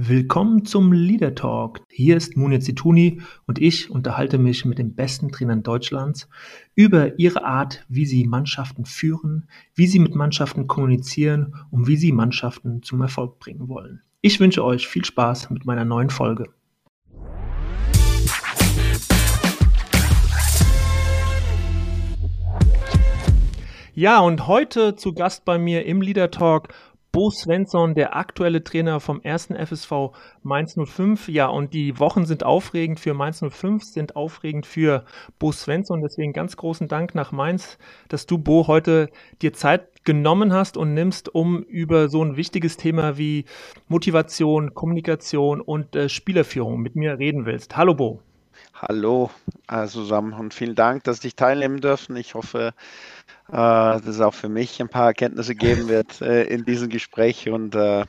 Willkommen zum Leader Talk. Hier ist Munir Zituni und ich unterhalte mich mit den besten Trainern Deutschlands über ihre Art, wie sie Mannschaften führen, wie sie mit Mannschaften kommunizieren und wie sie Mannschaften zum Erfolg bringen wollen. Ich wünsche euch viel Spaß mit meiner neuen Folge. Ja, und heute zu Gast bei mir im Leader Talk Bo Svensson, der aktuelle Trainer vom ersten FSV Mainz 05. Ja, und die Wochen sind aufregend für Mainz 05, sind aufregend für Bo Svensson. Deswegen ganz großen Dank nach Mainz, dass du, Bo, heute dir Zeit genommen hast und nimmst, um über so ein wichtiges Thema wie Motivation, Kommunikation und äh, Spielerführung mit mir reden willst. Hallo, Bo. Hallo äh, zusammen und vielen Dank, dass ich teilnehmen dürfen. Ich hoffe, dass es auch für mich ein paar Erkenntnisse geben wird äh, in diesem Gespräch. Und äh,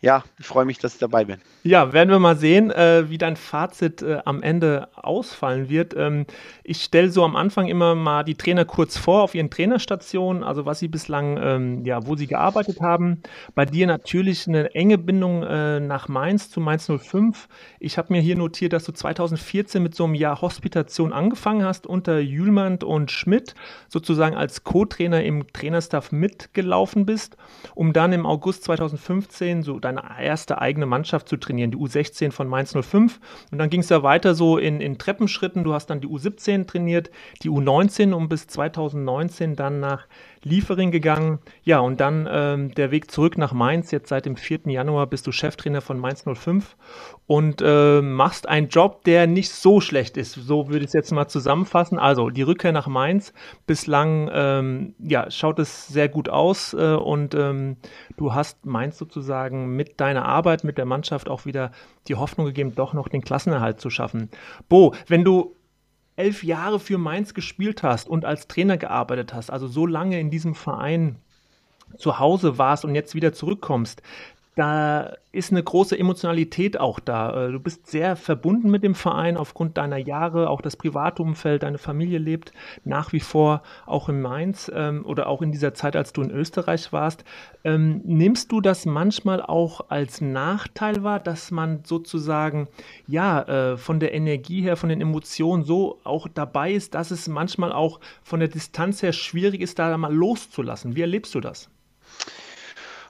ja, ich freue mich, dass ich dabei bin. Ja, werden wir mal sehen, äh, wie dein Fazit äh, am Ende ausfallen wird. Ähm, ich stelle so am Anfang immer mal die Trainer kurz vor auf ihren Trainerstationen, also was sie bislang, ähm, ja, wo sie gearbeitet haben. Bei dir natürlich eine enge Bindung äh, nach Mainz zu Mainz 05. Ich habe mir hier notiert, dass du 2014 mit so einem Jahr Hospitation angefangen hast unter Jülmand und Schmidt, sozusagen als Co-Trainer im Trainerstaff mitgelaufen bist, um dann im August 2015 so dein deine erste eigene Mannschaft zu trainieren, die U16 von Mainz 05. Und dann ging es ja weiter so in, in Treppenschritten. Du hast dann die U17 trainiert, die U19 und bis 2019 dann nach Liefering gegangen. Ja, und dann ähm, der Weg zurück nach Mainz. Jetzt seit dem 4. Januar bist du Cheftrainer von Mainz 05 und äh, machst einen Job, der nicht so schlecht ist. So würde ich es jetzt mal zusammenfassen. Also die Rückkehr nach Mainz. Bislang ähm, ja, schaut es sehr gut aus äh, und ähm, du hast Mainz sozusagen mit deiner Arbeit, mit der Mannschaft auch wieder die Hoffnung gegeben, doch noch den Klassenerhalt zu schaffen. Bo, wenn du elf Jahre für Mainz gespielt hast und als Trainer gearbeitet hast, also so lange in diesem Verein zu Hause warst und jetzt wieder zurückkommst, da ist eine große Emotionalität auch da. Äh, du bist sehr verbunden mit dem Verein aufgrund deiner Jahre, auch das private Umfeld, deine Familie lebt nach wie vor auch in Mainz ähm, oder auch in dieser Zeit, als du in Österreich warst. Ähm, nimmst du das manchmal auch als Nachteil wahr, dass man sozusagen ja äh, von der Energie her, von den Emotionen so auch dabei ist, dass es manchmal auch von der Distanz her schwierig ist, da mal loszulassen? Wie erlebst du das?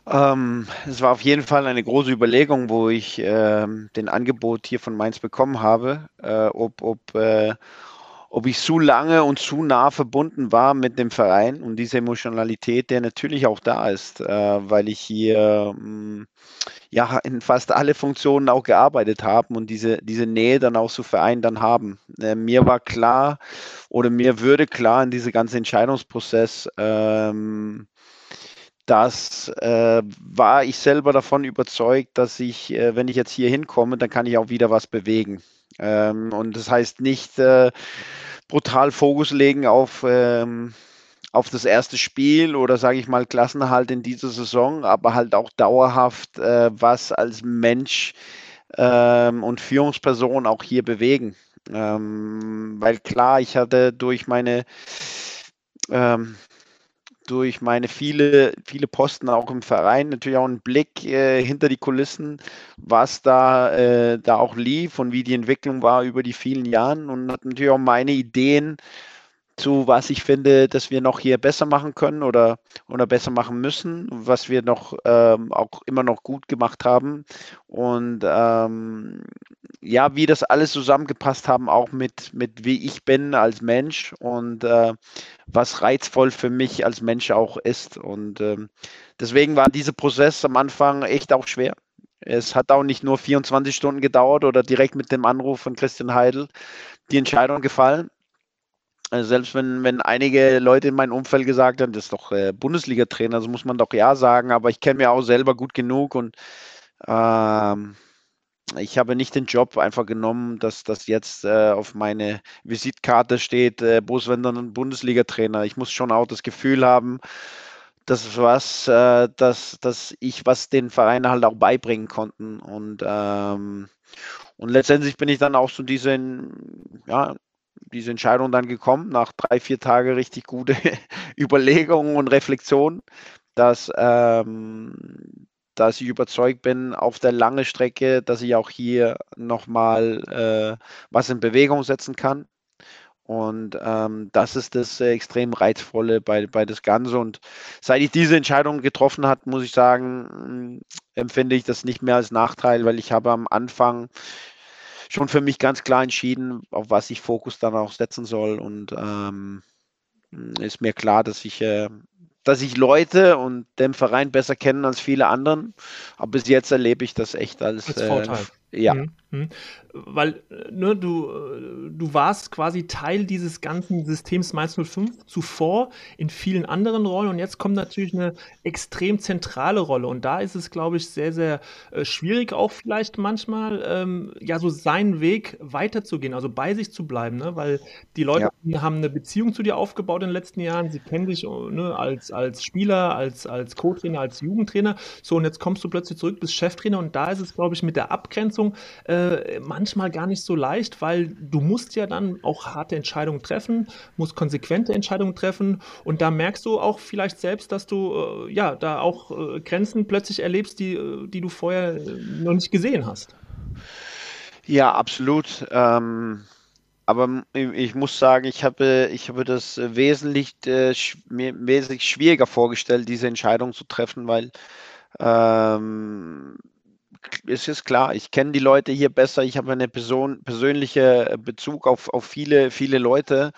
Ähm, es war auf jeden Fall eine große Überlegung, wo ich äh, den Angebot hier von Mainz bekommen habe, äh, ob, ob, äh, ob ich zu lange und zu nah verbunden war mit dem Verein und diese Emotionalität, der natürlich auch da ist, äh, weil ich hier mh, mm, ja in fast alle Funktionen auch gearbeitet habe und diese, diese Nähe dann auch zu Verein dann haben. Äh, mir war klar oder mir würde klar in diesem ganzen Entscheidungsprozess, ähm, das äh, war ich selber davon überzeugt, dass ich, äh, wenn ich jetzt hier hinkomme, dann kann ich auch wieder was bewegen. Ähm, und das heißt nicht äh, brutal Fokus legen auf, ähm, auf das erste Spiel oder sage ich mal Klassenerhalt in dieser Saison, aber halt auch dauerhaft äh, was als Mensch ähm, und Führungsperson auch hier bewegen. Ähm, weil klar, ich hatte durch meine ähm, durch meine viele, viele Posten auch im Verein. Natürlich auch einen Blick äh, hinter die Kulissen, was da, äh, da auch lief und wie die Entwicklung war über die vielen Jahren. Und hat natürlich auch meine Ideen zu was ich finde, dass wir noch hier besser machen können oder, oder besser machen müssen, was wir noch ähm, auch immer noch gut gemacht haben. Und ähm, ja, wie das alles zusammengepasst haben, auch mit, mit wie ich bin als Mensch und äh, was reizvoll für mich als Mensch auch ist. Und ähm, deswegen war dieser Prozess am Anfang echt auch schwer. Es hat auch nicht nur 24 Stunden gedauert oder direkt mit dem Anruf von Christian Heidel die Entscheidung gefallen. Also selbst wenn, wenn einige Leute in meinem Umfeld gesagt haben, das ist doch äh, Bundesliga-Trainer, so muss man doch ja sagen, aber ich kenne mir auch selber gut genug und ähm, ich habe nicht den Job einfach genommen, dass das jetzt äh, auf meine Visitkarte steht, äh, Boswender Bundesliga-Trainer. Ich muss schon auch das Gefühl haben, dass was, äh, dass, dass ich was den Vereinen halt auch beibringen konnten und ähm, und letztendlich bin ich dann auch so diesen, ja, diese Entscheidung dann gekommen, nach drei, vier Tagen richtig gute Überlegungen und Reflexionen, dass, ähm, dass ich überzeugt bin, auf der langen Strecke, dass ich auch hier nochmal äh, was in Bewegung setzen kann. Und ähm, das ist das äh, extrem Reizvolle bei, bei das Ganze. Und seit ich diese Entscheidung getroffen habe, muss ich sagen, empfinde ich das nicht mehr als Nachteil, weil ich habe am Anfang schon für mich ganz klar entschieden, auf was ich Fokus dann auch setzen soll. Und ähm, ist mir klar, dass ich äh, dass ich Leute und den Verein besser kenne als viele anderen. Aber bis jetzt erlebe ich das echt als, als Vorteil. Äh, ja. Mhm. Mhm weil ne, du, du warst quasi Teil dieses ganzen Systems Mainz 05 zuvor in vielen anderen Rollen und jetzt kommt natürlich eine extrem zentrale Rolle und da ist es, glaube ich, sehr, sehr äh, schwierig auch vielleicht manchmal, ähm, ja, so seinen Weg weiterzugehen, also bei sich zu bleiben, ne? weil die Leute ja. haben eine Beziehung zu dir aufgebaut in den letzten Jahren, sie kennen dich ne, als, als Spieler, als, als Co-Trainer, als Jugendtrainer, so und jetzt kommst du plötzlich zurück, bist Cheftrainer und da ist es, glaube ich, mit der Abgrenzung äh, manchmal gar nicht so leicht, weil du musst ja dann auch harte Entscheidungen treffen, musst konsequente Entscheidungen treffen und da merkst du auch vielleicht selbst, dass du äh, ja da auch äh, Grenzen plötzlich erlebst, die, äh, die du vorher äh, noch nicht gesehen hast. Ja, absolut. Ähm, aber ich muss sagen, ich habe, ich habe das wesentlich, äh, mir wesentlich schwieriger vorgestellt, diese Entscheidung zu treffen, weil ähm, es ist klar, ich kenne die Leute hier besser, ich habe einen Person, persönlichen Bezug auf, auf viele, viele Leute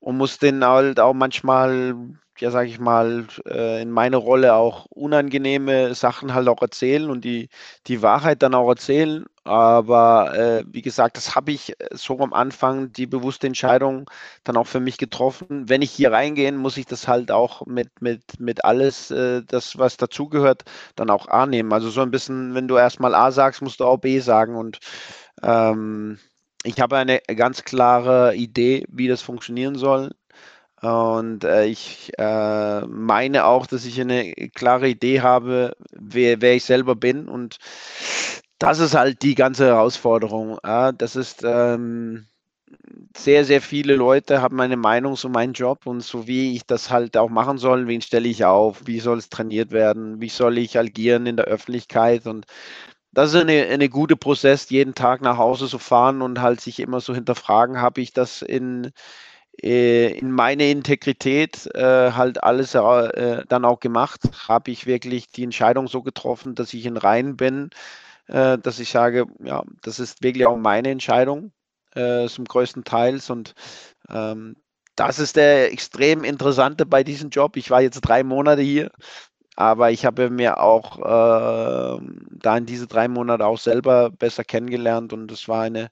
und muss denen halt auch manchmal, ja, sage ich mal, äh, in meiner Rolle auch unangenehme Sachen halt auch erzählen und die, die Wahrheit dann auch erzählen. Aber äh, wie gesagt, das habe ich äh, so am Anfang die bewusste Entscheidung dann auch für mich getroffen. Wenn ich hier reingehe, muss ich das halt auch mit, mit, mit alles, äh, das, was dazugehört, dann auch A nehmen. Also so ein bisschen, wenn du erstmal A sagst, musst du auch B sagen. Und ähm, ich habe eine ganz klare Idee, wie das funktionieren soll. Und äh, ich äh, meine auch, dass ich eine klare Idee habe, wer, wer ich selber bin. Und das ist halt die ganze Herausforderung. Ja, das ist ähm, sehr, sehr viele Leute haben eine Meinung zu meinem Job und so wie ich das halt auch machen soll, wen stelle ich auf, wie soll es trainiert werden, wie soll ich agieren in der Öffentlichkeit und das ist eine, eine gute Prozess, jeden Tag nach Hause zu fahren und halt sich immer so hinterfragen, habe ich das in, in meine Integrität äh, halt alles äh, dann auch gemacht, habe ich wirklich die Entscheidung so getroffen, dass ich in Reihen bin, äh, dass ich sage, ja, das ist wirklich auch meine Entscheidung äh, zum größten Teil. Und ähm, das ist der extrem interessante bei diesem Job. Ich war jetzt drei Monate hier, aber ich habe mir auch äh, da in diese drei Monate auch selber besser kennengelernt und es war eine,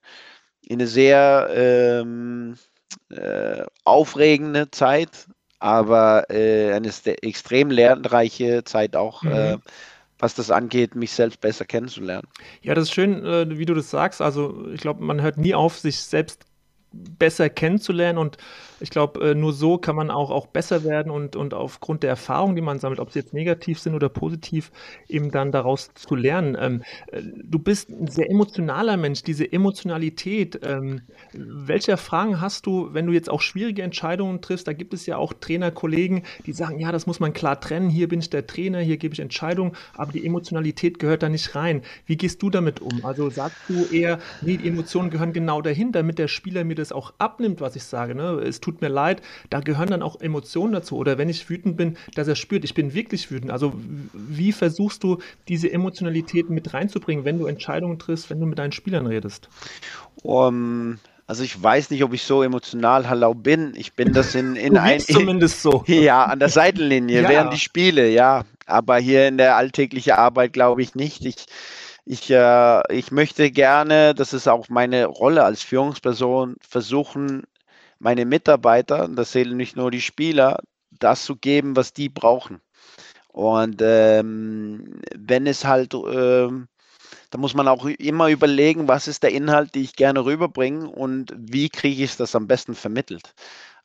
eine sehr ähm, äh, aufregende Zeit, aber äh, eine extrem lernreiche Zeit auch. Äh, mhm was das angeht, mich selbst besser kennenzulernen. Ja, das ist schön, äh, wie du das sagst. Also ich glaube, man hört nie auf, sich selbst besser kennenzulernen und ich glaube, äh, nur so kann man auch, auch besser werden und, und aufgrund der Erfahrungen, die man sammelt, ob sie jetzt negativ sind oder positiv, eben dann daraus zu lernen. Ähm, äh, du bist ein sehr emotionaler Mensch, diese Emotionalität. Ähm, welche Fragen hast du, wenn du jetzt auch schwierige Entscheidungen triffst? Da gibt es ja auch Trainerkollegen, die sagen, ja, das muss man klar trennen. Hier bin ich der Trainer, hier gebe ich Entscheidungen, aber die Emotionalität gehört da nicht rein. Wie gehst du damit um? Also sagst du eher, nee, die Emotionen gehören genau dahin, damit der Spieler mir das auch abnimmt, was ich sage. Ne? Es tut tut mir leid, da gehören dann auch Emotionen dazu. Oder wenn ich wütend bin, dass er spürt, ich bin wirklich wütend. Also wie versuchst du diese Emotionalität mit reinzubringen, wenn du Entscheidungen triffst, wenn du mit deinen Spielern redest? Um, also ich weiß nicht, ob ich so emotional hallau bin. Ich bin das in, in ein zumindest so. Ja, an der Seitenlinie ja. während die Spiele, ja. Aber hier in der alltäglichen Arbeit glaube ich nicht. Ich, ich, äh, ich möchte gerne, das ist auch meine Rolle als Führungsperson, versuchen, meine Mitarbeiter, das zählen nicht nur die Spieler, das zu geben, was die brauchen. Und ähm, wenn es halt, ähm, da muss man auch immer überlegen, was ist der Inhalt, den ich gerne rüberbringe und wie kriege ich das am besten vermittelt.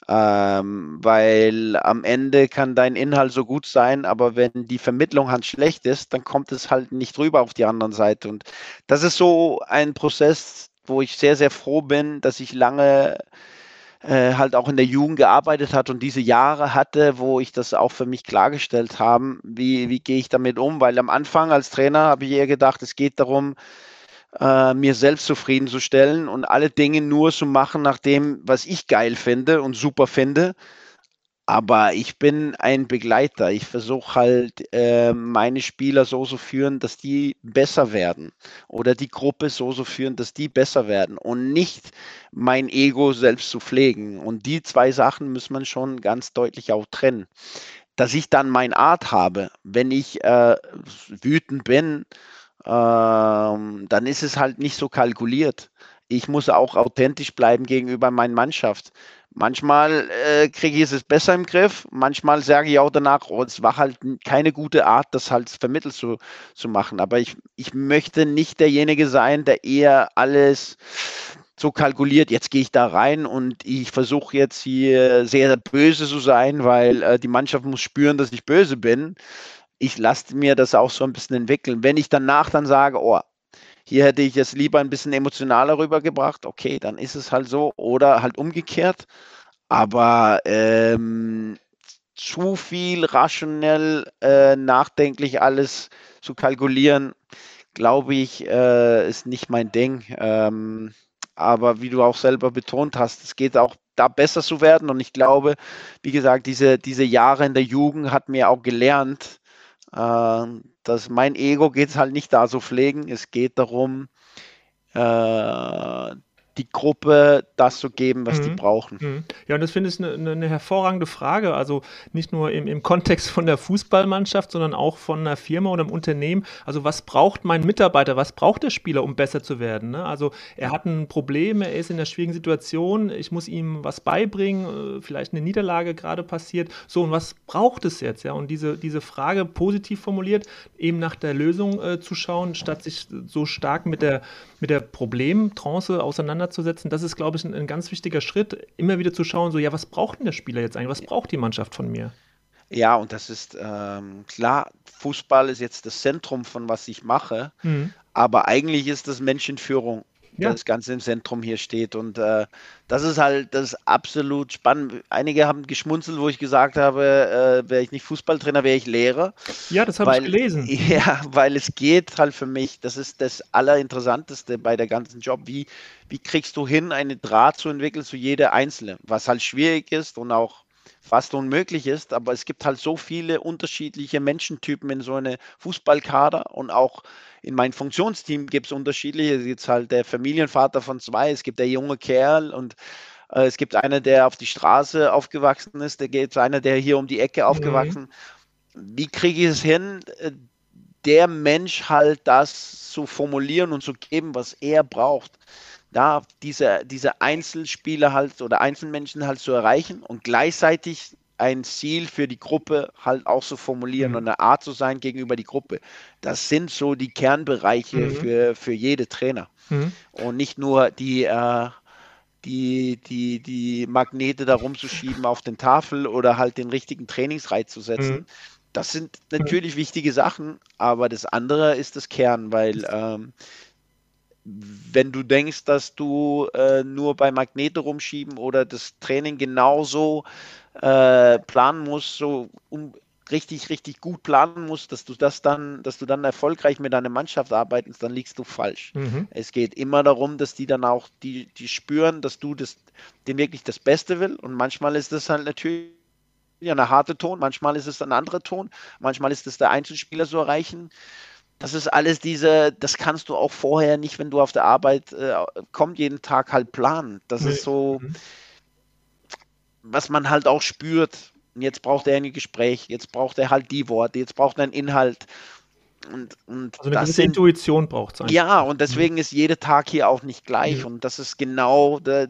Ähm, weil am Ende kann dein Inhalt so gut sein, aber wenn die Vermittlung halt schlecht ist, dann kommt es halt nicht rüber auf die andere Seite. Und das ist so ein Prozess, wo ich sehr, sehr froh bin, dass ich lange äh, halt auch in der Jugend gearbeitet hat und diese Jahre hatte, wo ich das auch für mich klargestellt habe, wie, wie gehe ich damit um? Weil am Anfang als Trainer habe ich eher gedacht, es geht darum, äh, mir selbst zufriedenzustellen und alle Dinge nur zu machen nach dem, was ich geil finde und super finde. Aber ich bin ein Begleiter. Ich versuche halt, äh, meine Spieler so zu führen, dass die besser werden. Oder die Gruppe so zu führen, dass die besser werden. Und nicht mein Ego selbst zu pflegen. Und die zwei Sachen muss man schon ganz deutlich auch trennen. Dass ich dann meine Art habe, wenn ich äh, wütend bin, äh, dann ist es halt nicht so kalkuliert. Ich muss auch authentisch bleiben gegenüber meiner Mannschaft. Manchmal äh, kriege ich es besser im Griff, manchmal sage ich auch danach, oh, es war halt keine gute Art, das halt vermittelt zu, zu machen. Aber ich, ich möchte nicht derjenige sein, der eher alles so kalkuliert, jetzt gehe ich da rein und ich versuche jetzt hier sehr böse zu sein, weil äh, die Mannschaft muss spüren, dass ich böse bin. Ich lasse mir das auch so ein bisschen entwickeln. Wenn ich danach dann sage, oh, hier hätte ich es lieber ein bisschen emotionaler rübergebracht. Okay, dann ist es halt so. Oder halt umgekehrt. Aber ähm, zu viel rationell, äh, nachdenklich alles zu kalkulieren, glaube ich, äh, ist nicht mein Ding. Ähm, aber wie du auch selber betont hast, es geht auch da besser zu werden. Und ich glaube, wie gesagt, diese, diese Jahre in der Jugend hat mir auch gelernt, äh, dass mein Ego geht es halt nicht da so pflegen. Es geht darum, äh, die Gruppe das zu geben, was mhm. die brauchen. Mhm. Ja, und das finde ich eine, eine, hervorragende Frage. Also nicht nur im, im Kontext von der Fußballmannschaft, sondern auch von einer Firma oder einem Unternehmen. Also was braucht mein Mitarbeiter, was braucht der Spieler, um besser zu werden? Ne? Also er hat ein Problem, er ist in einer schwierigen Situation, ich muss ihm was beibringen, äh, vielleicht eine Niederlage gerade passiert. So, und was braucht es jetzt? Ja? Und diese, diese Frage positiv formuliert, eben nach der Lösung äh, zu schauen, statt sich so stark mit der, mit der Problemtrance auseinanderzusetzen das ist, glaube ich, ein, ein, ganz wichtiger Schritt, immer wieder zu schauen, so, ja, was braucht denn der Spieler jetzt eigentlich? Was braucht die Mannschaft von mir? Ja, und das ist ähm, klar, Fußball ist jetzt das Zentrum von was ich mache, mhm. aber eigentlich ist das Menschenführung ja. das Ganze im Zentrum hier steht. Und äh, das ist halt das ist absolut spannend. Einige haben geschmunzelt, wo ich gesagt habe, äh, wäre ich nicht Fußballtrainer, wäre ich Lehrer. Ja, das habe ich gelesen. Ja, weil es geht halt für mich, das ist das Allerinteressanteste bei der ganzen Job. Wie, wie kriegst du hin, eine Draht zu entwickeln zu jeder Einzelne? Was halt schwierig ist und auch fast unmöglich ist, aber es gibt halt so viele unterschiedliche Menschentypen in so eine Fußballkader und auch in meinem Funktionsteam gibt es unterschiedliche. Es gibt halt der Familienvater von zwei, es gibt der junge Kerl und äh, es gibt einer, der auf die Straße aufgewachsen ist, da gibt es einer, der hier um die Ecke mhm. aufgewachsen. Mhm. Wie kriege ich es hin, äh, der Mensch halt das zu formulieren und zu geben, was er braucht? da diese, diese Einzelspieler halt oder Einzelmenschen halt zu erreichen und gleichzeitig ein Ziel für die Gruppe halt auch zu formulieren mhm. und eine Art zu sein gegenüber die Gruppe. Das sind so die Kernbereiche mhm. für, für jede Trainer. Mhm. Und nicht nur die, äh, die, die, die Magnete da rumzuschieben auf den Tafel oder halt den richtigen Trainingsreiz zu setzen. Mhm. Das sind natürlich wichtige Sachen, aber das andere ist das Kern, weil ähm, wenn du denkst, dass du äh, nur bei Magnete rumschieben oder das Training genauso äh, planen musst, so um, richtig, richtig gut planen musst, dass du das dann, dass du dann erfolgreich mit deiner Mannschaft arbeitest, dann liegst du falsch. Mhm. Es geht immer darum, dass die dann auch, die, die spüren, dass du das, dem wirklich das Beste will. Und manchmal ist das halt natürlich ja, eine harte Ton, manchmal ist es ein anderer Ton, manchmal ist es der Einzelspieler zu erreichen. Das ist alles diese, das kannst du auch vorher nicht, wenn du auf der Arbeit äh, kommst, jeden Tag halt planen. Das nee. ist so, mhm. was man halt auch spürt. Und jetzt braucht er ein Gespräch, jetzt braucht er halt die Worte, jetzt braucht er einen Inhalt. Und, und also eine sind, Intuition braucht es Ja, und deswegen mhm. ist jeder Tag hier auch nicht gleich. Mhm. Und das ist genau, da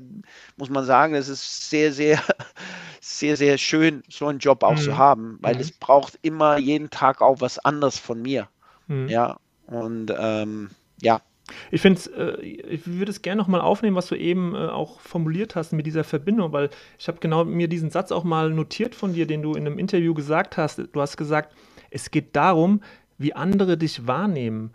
muss man sagen, das ist sehr, sehr, sehr, sehr schön, so einen Job auch mhm. zu haben, weil mhm. es braucht immer jeden Tag auch was anderes von mir. Mhm. Ja, und ähm, ja. Ich finde äh, ich würde es gerne nochmal aufnehmen, was du eben äh, auch formuliert hast mit dieser Verbindung, weil ich habe genau mir diesen Satz auch mal notiert von dir, den du in einem Interview gesagt hast. Du hast gesagt, es geht darum, wie andere dich wahrnehmen.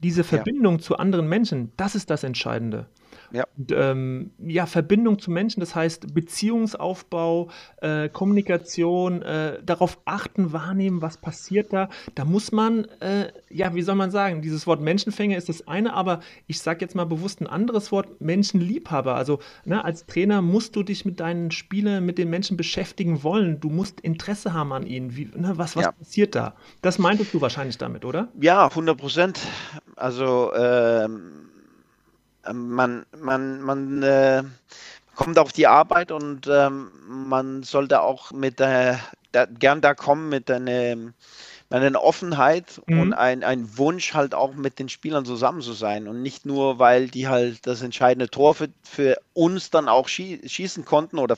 Diese Verbindung ja. zu anderen Menschen, das ist das Entscheidende. Ja. Und, ähm, ja, Verbindung zu Menschen, das heißt Beziehungsaufbau, äh, Kommunikation, äh, darauf achten, wahrnehmen, was passiert da. Da muss man, äh, ja, wie soll man sagen, dieses Wort Menschenfänger ist das eine, aber ich sage jetzt mal bewusst ein anderes Wort, Menschenliebhaber. Also ne, als Trainer musst du dich mit deinen Spielern, mit den Menschen beschäftigen wollen. Du musst Interesse haben an ihnen. Wie, ne, was was ja. passiert da? Das meintest du wahrscheinlich damit, oder? Ja, 100 Prozent. Also ähm man, man, man äh, kommt auf die Arbeit und ähm, man sollte auch mit der, da, gern da kommen mit einer, mit einer Offenheit mhm. und ein, ein Wunsch halt auch mit den Spielern zusammen zu sein und nicht nur, weil die halt das entscheidende Tor für, für uns dann auch schie schießen konnten oder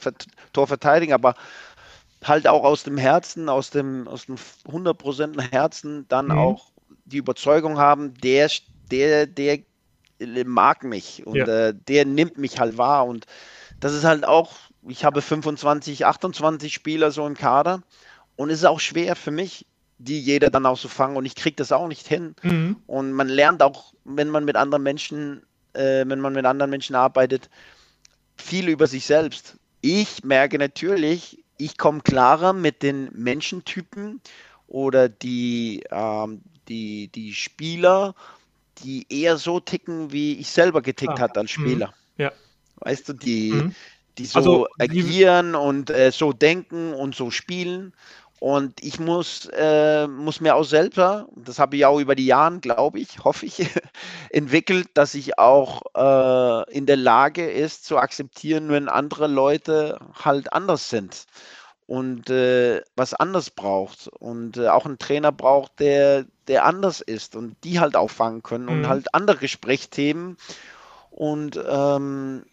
Tor verteidigen, aber halt auch aus dem Herzen, aus dem, aus dem 100% Herzen dann mhm. auch die Überzeugung haben, der, der, der mag mich und ja. äh, der nimmt mich halt wahr. Und das ist halt auch, ich habe 25, 28 Spieler so im Kader und es ist auch schwer für mich, die jeder dann auch zu so fangen und ich kriege das auch nicht hin. Mhm. Und man lernt auch, wenn man mit anderen Menschen, äh, wenn man mit anderen Menschen arbeitet, viel über sich selbst. Ich merke natürlich, ich komme klarer mit den Menschentypen oder die, ähm, die, die Spieler die eher so ticken, wie ich selber getickt ah. hat als mhm. Spieler. Ja. Weißt du, die, mhm. die so also, agieren und äh, so denken und so spielen. Und ich muss, äh, muss mir auch selber, das habe ich auch über die Jahre, glaube ich, hoffe ich, entwickelt, dass ich auch äh, in der Lage ist zu akzeptieren, wenn andere Leute halt anders sind und äh, was anders braucht und äh, auch einen Trainer braucht, der, der anders ist und die halt auffangen können mhm. und halt andere Gesprächsthemen und ähm,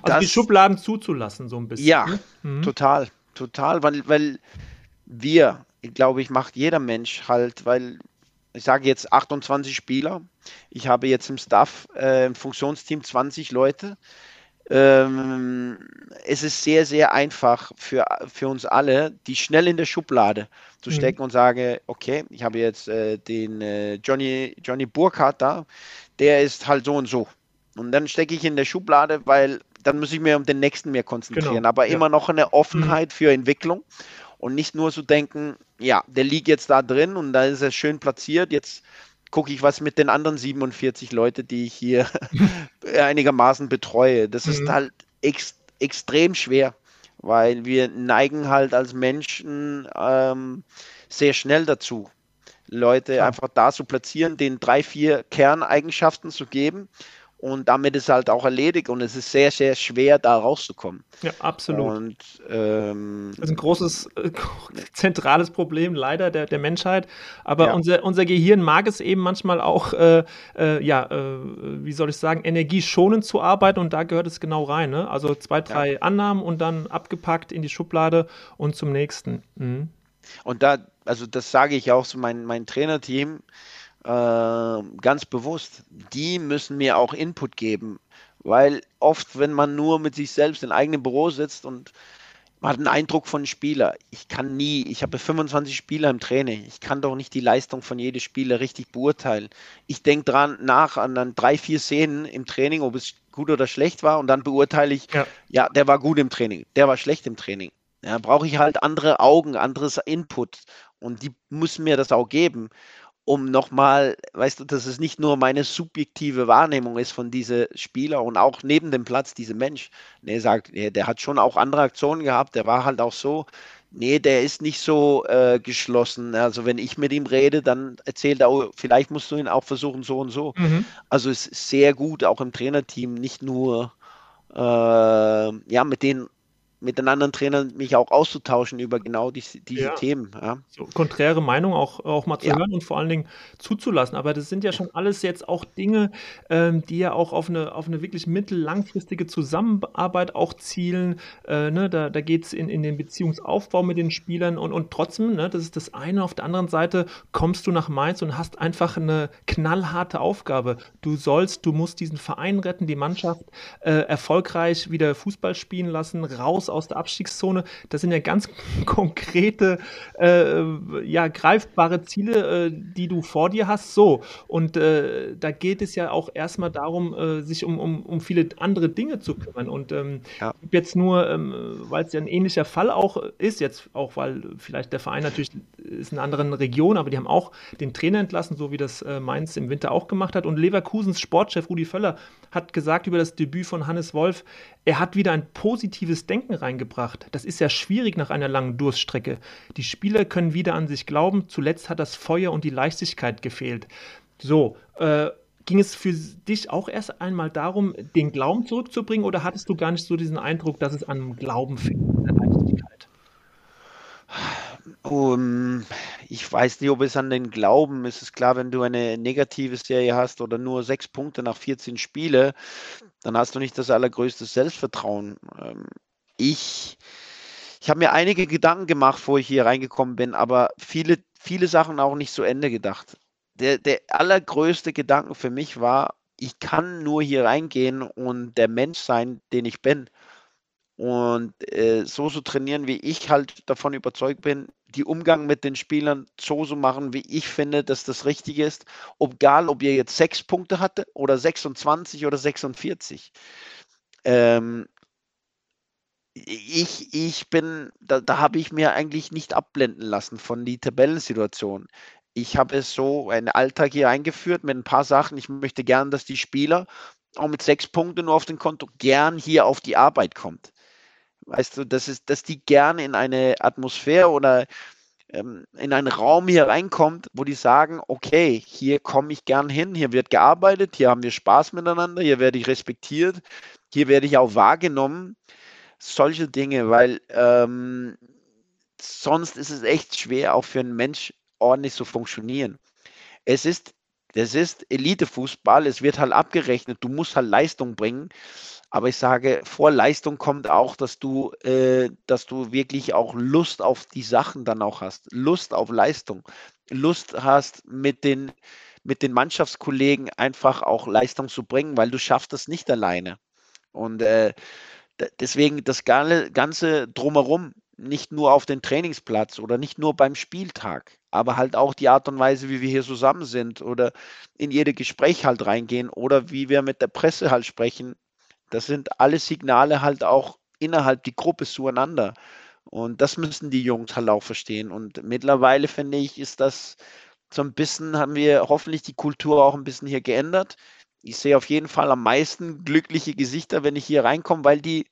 also das, die Schubladen zuzulassen, so ein bisschen. Ja, ne? mhm. total, total, weil, weil wir, glaube ich, macht jeder Mensch halt, weil ich sage jetzt 28 Spieler, ich habe jetzt im Staff, äh, im Funktionsteam 20 Leute, ähm, es ist sehr, sehr einfach für, für uns alle, die schnell in der Schublade zu mhm. stecken mhm. und sage, okay, ich habe jetzt äh, den äh, Johnny, Johnny Burkhardt da, der ist halt so und so. Und dann stecke ich in der Schublade, weil dann muss ich mir um den nächsten mehr konzentrieren. Genau. Aber ja. immer noch eine Offenheit mhm. für Entwicklung und nicht nur so denken, ja, der liegt jetzt da drin und da ist er schön platziert, jetzt gucke ich, was mit den anderen 47 Leuten, die ich hier einigermaßen betreue. Das mhm. ist halt ex extrem schwer, weil wir neigen halt als Menschen ähm, sehr schnell dazu, Leute ja. einfach da zu platzieren, den drei, vier Kerneigenschaften zu geben und damit ist halt auch erledigt und es ist sehr, sehr schwer, da rauszukommen. Ja, absolut. Und, ähm, das ist ein großes, äh, zentrales Problem leider der, der Menschheit. Aber ja. unser, unser Gehirn mag es eben manchmal auch, äh, äh, ja, äh, wie soll ich sagen, energieschonend zu arbeiten und da gehört es genau rein. Ne? Also zwei, drei ja. Annahmen und dann abgepackt in die Schublade und zum nächsten. Mhm. Und da, also das sage ich auch zu meinem mein Trainerteam, ganz bewusst, die müssen mir auch Input geben, weil oft, wenn man nur mit sich selbst im eigenen Büro sitzt und man hat einen Eindruck von Spieler. Ich kann nie, ich habe 25 Spieler im Training. Ich kann doch nicht die Leistung von jedem Spieler richtig beurteilen. Ich denke dran nach an dann drei, vier Szenen im Training, ob es gut oder schlecht war und dann beurteile ich, ja, ja der war gut im Training, der war schlecht im Training. Ja, brauche ich halt andere Augen, anderes Input und die müssen mir das auch geben um nochmal, weißt du, dass es nicht nur meine subjektive Wahrnehmung ist von diesem Spieler und auch neben dem Platz dieser Mensch. Nee, sagt, nee, der hat schon auch andere Aktionen gehabt, der war halt auch so. Nee, der ist nicht so äh, geschlossen. Also wenn ich mit ihm rede, dann erzählt er, auch, vielleicht musst du ihn auch versuchen, so und so. Mhm. Also es ist sehr gut, auch im Trainerteam, nicht nur äh, ja, mit denen mit den anderen Trainern mich auch auszutauschen über genau diese, diese ja. Themen. Ja. So, konträre Meinung auch, auch mal zu ja. hören und vor allen Dingen zuzulassen. Aber das sind ja schon alles jetzt auch Dinge, ähm, die ja auch auf eine, auf eine wirklich mittel-langfristige Zusammenarbeit auch zielen. Äh, ne, da da geht es in, in den Beziehungsaufbau mit den Spielern und, und trotzdem, ne, das ist das eine. Auf der anderen Seite kommst du nach Mainz und hast einfach eine knallharte Aufgabe. Du sollst, du musst diesen Verein retten, die Mannschaft äh, erfolgreich wieder Fußball spielen lassen, raus raus aus der Abstiegszone. Das sind ja ganz konkrete, äh, ja, greifbare Ziele, äh, die du vor dir hast. So, und äh, da geht es ja auch erstmal darum, äh, sich um, um, um viele andere Dinge zu kümmern. Und ähm, ja. jetzt nur, ähm, weil es ja ein ähnlicher Fall auch ist, jetzt auch, weil vielleicht der Verein natürlich ist in einer anderen Region, aber die haben auch den Trainer entlassen, so wie das äh, Mainz im Winter auch gemacht hat. Und Leverkusens Sportchef Rudi Völler hat gesagt über das Debüt von Hannes Wolf, er hat wieder ein positives Denken reingebracht. Das ist ja schwierig nach einer langen Durststrecke. Die Spieler können wieder an sich glauben. Zuletzt hat das Feuer und die Leichtigkeit gefehlt. So, äh, ging es für dich auch erst einmal darum, den Glauben zurückzubringen oder hattest du gar nicht so diesen Eindruck, dass es an Glauben fehlt? Um, ich weiß nicht, ob es an den Glauben ist. Es ist klar, wenn du eine negative Serie hast oder nur sechs Punkte nach 14 Spiele, dann hast du nicht das allergrößte Selbstvertrauen. Ähm, ich ich habe mir einige Gedanken gemacht, bevor ich hier reingekommen bin, aber viele, viele Sachen auch nicht zu Ende gedacht. Der, der allergrößte Gedanke für mich war, ich kann nur hier reingehen und der Mensch sein, den ich bin und äh, so zu trainieren, wie ich halt davon überzeugt bin, die Umgang mit den Spielern so zu machen, wie ich finde, dass das richtig ist. Egal, ob ihr jetzt sechs Punkte hatte oder 26 oder 46. Ähm, ich, ich bin, da, da habe ich mir eigentlich nicht abblenden lassen von die Tabellensituation. Ich habe es so einen Alltag hier eingeführt mit ein paar Sachen. Ich möchte gern, dass die Spieler auch mit sechs Punkten nur auf dem Konto gern hier auf die Arbeit kommt. Weißt du, das ist, dass die gerne in eine Atmosphäre oder ähm, in einen Raum hier reinkommt, wo die sagen, okay, hier komme ich gern hin, hier wird gearbeitet, hier haben wir Spaß miteinander, hier werde ich respektiert, hier werde ich auch wahrgenommen. Solche Dinge, weil ähm, sonst ist es echt schwer, auch für einen Mensch ordentlich zu funktionieren. Es ist, es ist Elitefußball, es wird halt abgerechnet, du musst halt Leistung bringen. Aber ich sage, vor Leistung kommt auch, dass du, äh, dass du wirklich auch Lust auf die Sachen dann auch hast. Lust auf Leistung. Lust hast mit den, mit den Mannschaftskollegen einfach auch Leistung zu bringen, weil du schaffst das nicht alleine. Und äh, deswegen das Ganze drumherum, nicht nur auf den Trainingsplatz oder nicht nur beim Spieltag, aber halt auch die Art und Weise, wie wir hier zusammen sind oder in jedes Gespräch halt reingehen oder wie wir mit der Presse halt sprechen, das sind alle Signale halt auch innerhalb die Gruppe zueinander. Und das müssen die Jungs halt auch verstehen. Und mittlerweile finde ich, ist das so ein bisschen, haben wir hoffentlich die Kultur auch ein bisschen hier geändert. Ich sehe auf jeden Fall am meisten glückliche Gesichter, wenn ich hier reinkomme, weil die,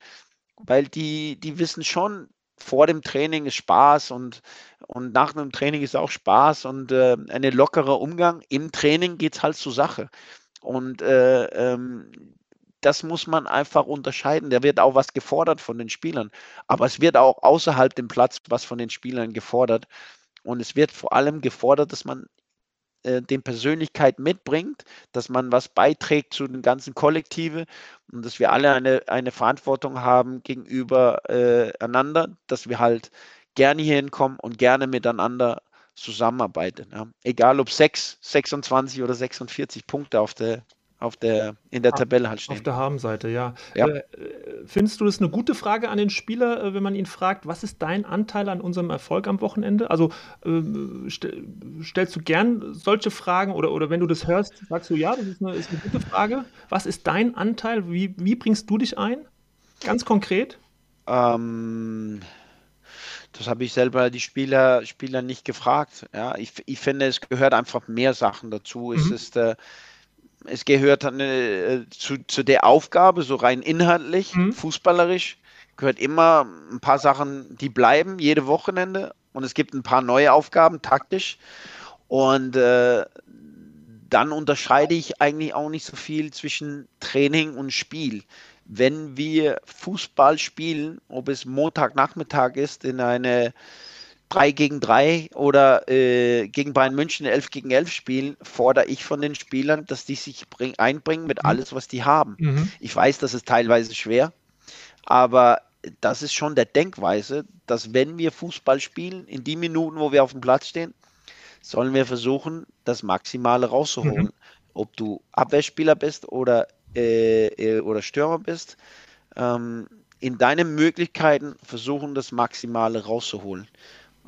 weil die, die wissen schon, vor dem Training ist Spaß und, und nach dem Training ist auch Spaß und äh, ein lockerer Umgang. Im Training geht es halt zur Sache. Und äh, ähm, das muss man einfach unterscheiden. Da wird auch was gefordert von den Spielern. Aber es wird auch außerhalb dem Platz was von den Spielern gefordert. Und es wird vor allem gefordert, dass man äh, den Persönlichkeit mitbringt, dass man was beiträgt zu den ganzen Kollektive und dass wir alle eine, eine Verantwortung haben gegenüber äh, einander, dass wir halt gerne hier hinkommen und gerne miteinander zusammenarbeiten. Ja. Egal ob 6, 26 oder 46 Punkte auf der, auf der, in der ah, Tabelle halt stehen. Auf der Habenseite, ja. ja. Äh, findest du das eine gute Frage an den Spieler, äh, wenn man ihn fragt, was ist dein Anteil an unserem Erfolg am Wochenende? Also äh, stell, stellst du gern solche Fragen oder, oder wenn du das hörst, sagst du, ja, das ist eine, ist eine gute Frage. Was ist dein Anteil? Wie, wie bringst du dich ein? Ganz konkret? Ähm, das habe ich selber die Spieler, Spieler nicht gefragt. Ja, ich, ich finde, es gehört einfach mehr Sachen dazu. Mhm. Es ist äh, es gehört äh, zu, zu der Aufgabe, so rein inhaltlich, mhm. fußballerisch, gehört immer ein paar Sachen, die bleiben jede Wochenende und es gibt ein paar neue Aufgaben taktisch und äh, dann unterscheide ich eigentlich auch nicht so viel zwischen Training und Spiel. Wenn wir Fußball spielen, ob es Montagnachmittag ist, in eine 3 gegen 3 oder äh, gegen Bayern München 11 gegen 11 spielen, fordere ich von den Spielern, dass die sich bring, einbringen mit mhm. alles, was die haben. Mhm. Ich weiß, das ist teilweise schwer, aber das ist schon der Denkweise, dass wenn wir Fußball spielen, in die Minuten, wo wir auf dem Platz stehen, sollen wir versuchen, das Maximale rauszuholen. Mhm. Ob du Abwehrspieler bist oder, äh, äh oder Stürmer bist. Ähm, in deinen Möglichkeiten versuchen, das Maximale rauszuholen.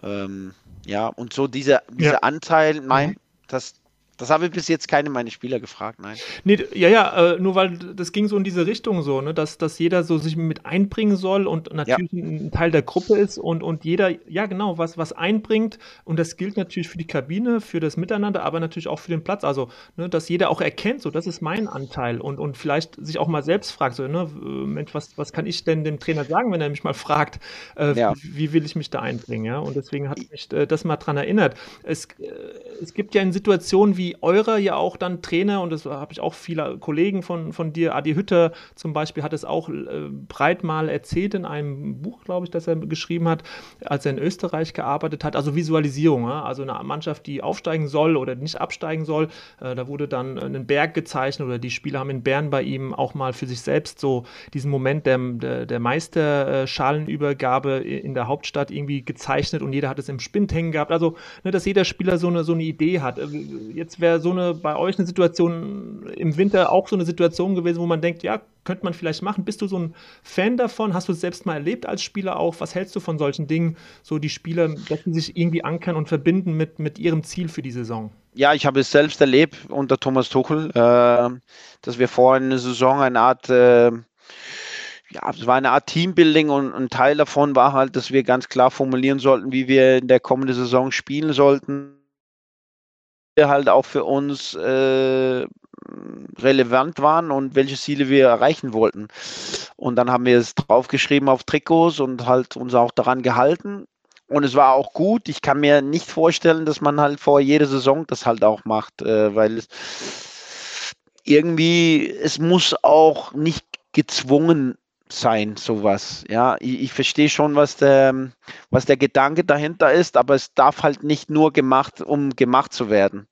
Ähm, ja, und so dieser, dieser ja. Anteil, nein, mhm. das, das habe ich bis jetzt keine meiner Spieler gefragt, nein. Nee, ja, ja, äh, nur weil das ging so in diese Richtung so, ne, dass, dass jeder so sich mit einbringen soll und natürlich ja. ein Teil der Gruppe ist und, und jeder, ja genau, was, was einbringt und das gilt natürlich für die Kabine, für das Miteinander, aber natürlich auch für den Platz, also, ne, dass jeder auch erkennt, so, das ist mein Anteil und, und vielleicht sich auch mal selbst fragt, so, ne, Mensch, was, was kann ich denn dem Trainer sagen, wenn er mich mal fragt, äh, ja. wie, wie, will ich mich da einbringen, ja, und deswegen hat mich äh, das mal dran erinnert. Es, äh, es gibt ja in Situationen wie eurer ja auch dann Trainer, und das habe ich auch viele Kollegen von, von dir, Adi Hütter zum Beispiel, hat es auch äh, breit mal erzählt in einem Buch, glaube ich, das er geschrieben hat, als er in Österreich gearbeitet hat. Also Visualisierung, ja? also eine Mannschaft, die aufsteigen soll oder nicht absteigen soll. Äh, da wurde dann ein Berg gezeichnet oder die Spieler haben in Bern bei ihm auch mal für sich selbst so diesen Moment der, der, der Meisterschalenübergabe in der Hauptstadt irgendwie gezeichnet und jeder hat es im Spind hängen gehabt. Also, ne, dass jeder Spieler so eine, so eine Idee hat. Äh, wäre so eine bei euch eine Situation im Winter auch so eine Situation gewesen, wo man denkt, ja, könnte man vielleicht machen. Bist du so ein Fan davon? Hast du es selbst mal erlebt als Spieler auch? Was hältst du von solchen Dingen, so die Spieler, dass sich irgendwie ankern und verbinden mit, mit ihrem Ziel für die Saison? Ja, ich habe es selbst erlebt unter Thomas Tuchel, äh, dass wir vor einer Saison eine Art äh, ja, es war eine Art Teambuilding und ein Teil davon war halt, dass wir ganz klar formulieren sollten, wie wir in der kommenden Saison spielen sollten halt auch für uns äh, relevant waren und welche Ziele wir erreichen wollten. Und dann haben wir es draufgeschrieben auf Trikots und halt uns auch daran gehalten. Und es war auch gut. Ich kann mir nicht vorstellen, dass man halt vor jeder Saison das halt auch macht, äh, weil es irgendwie, es muss auch nicht gezwungen sein, sowas. Ja, ich, ich verstehe schon, was der, was der Gedanke dahinter ist, aber es darf halt nicht nur gemacht, um gemacht zu werden.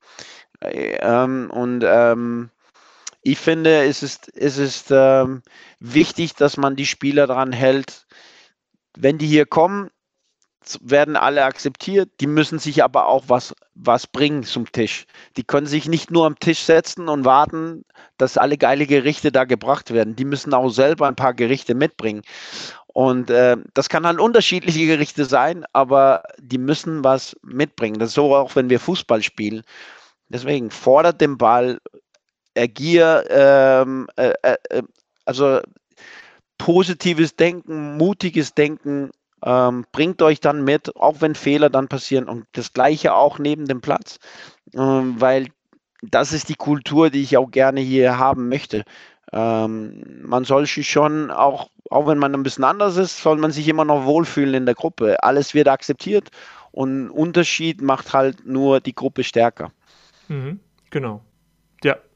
Ähm, und ähm, ich finde, es ist, es ist ähm, wichtig, dass man die Spieler daran hält, wenn die hier kommen, werden alle akzeptiert, die müssen sich aber auch was, was bringen zum Tisch. Die können sich nicht nur am Tisch setzen und warten, dass alle geile Gerichte da gebracht werden. Die müssen auch selber ein paar Gerichte mitbringen. Und äh, das kann halt unterschiedliche Gerichte sein, aber die müssen was mitbringen. Das ist so auch, wenn wir Fußball spielen. Deswegen fordert den Ball, agier, ähm, äh, äh, äh also positives Denken, mutiges Denken, ähm, bringt euch dann mit, auch wenn Fehler dann passieren. Und das gleiche auch neben dem Platz, ähm, weil das ist die Kultur, die ich auch gerne hier haben möchte. Ähm, man soll sich schon, auch, auch wenn man ein bisschen anders ist, soll man sich immer noch wohlfühlen in der Gruppe. Alles wird akzeptiert und Unterschied macht halt nur die Gruppe stärker. Mhm, genau.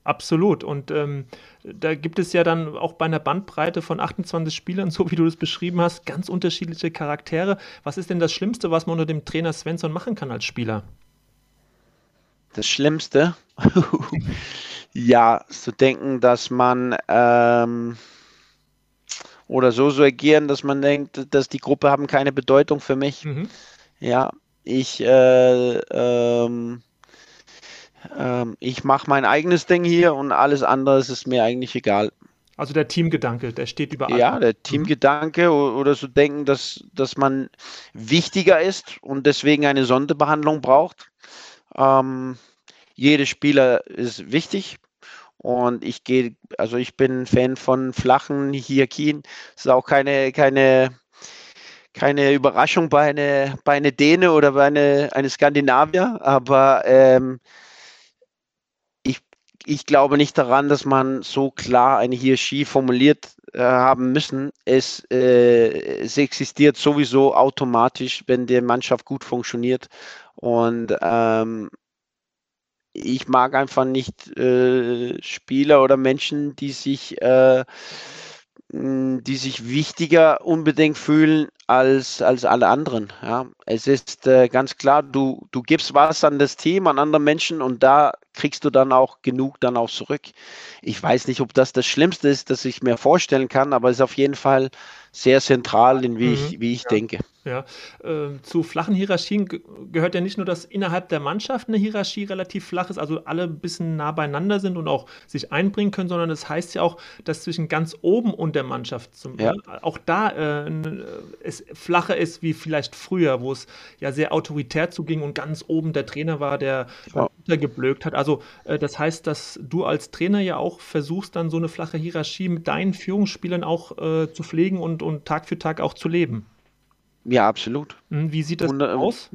Absolut. Und ähm, da gibt es ja dann auch bei einer Bandbreite von 28 Spielern, so wie du das beschrieben hast, ganz unterschiedliche Charaktere. Was ist denn das Schlimmste, was man unter dem Trainer Svensson machen kann als Spieler? Das Schlimmste? ja, zu denken, dass man ähm, oder so so agieren, dass man denkt, dass die Gruppe haben keine Bedeutung für mich. Mhm. Ja, ich äh, ähm, ähm, ich mache mein eigenes Ding hier und alles andere ist mir eigentlich egal. Also der Teamgedanke, der steht überall. Ja, der mhm. Teamgedanke mhm. oder so denken, dass, dass man wichtiger ist und deswegen eine Sonderbehandlung braucht. Ähm, jeder Spieler ist wichtig und ich gehe, also ich bin Fan von flachen Hierarchien. Es ist auch keine, keine, keine Überraschung bei einer bei eine Däne oder bei einer eine Skandinavier, aber ähm, ich glaube nicht daran, dass man so klar eine Hierarchie formuliert äh, haben müssen. Es, äh, es existiert sowieso automatisch, wenn die Mannschaft gut funktioniert. Und ähm, ich mag einfach nicht äh, Spieler oder Menschen, die sich äh, die sich wichtiger unbedingt fühlen als, als alle anderen. Ja. Es ist äh, ganz klar, du, du gibst was an das Team, an andere Menschen und da kriegst du dann auch genug dann auch zurück. Ich weiß nicht, ob das das Schlimmste ist, das ich mir vorstellen kann, aber es ist auf jeden Fall sehr zentral, in wie mhm, ich, wie ich ja. denke. Ja, äh, zu flachen Hierarchien gehört ja nicht nur, dass innerhalb der Mannschaft eine Hierarchie relativ flach ist, also alle ein bisschen nah beieinander sind und auch sich einbringen können, sondern es das heißt ja auch, dass zwischen ganz oben und der Mannschaft zum, ja. auch da äh, es flacher ist wie vielleicht früher, wo es ja sehr autoritär zuging und ganz oben der Trainer war, der ja. untergeblökt hat. Also äh, das heißt, dass du als Trainer ja auch versuchst, dann so eine flache Hierarchie mit deinen Führungsspielern auch äh, zu pflegen und, und Tag für Tag auch zu leben. Ja, absolut. Hm, wie sieht das und, aus?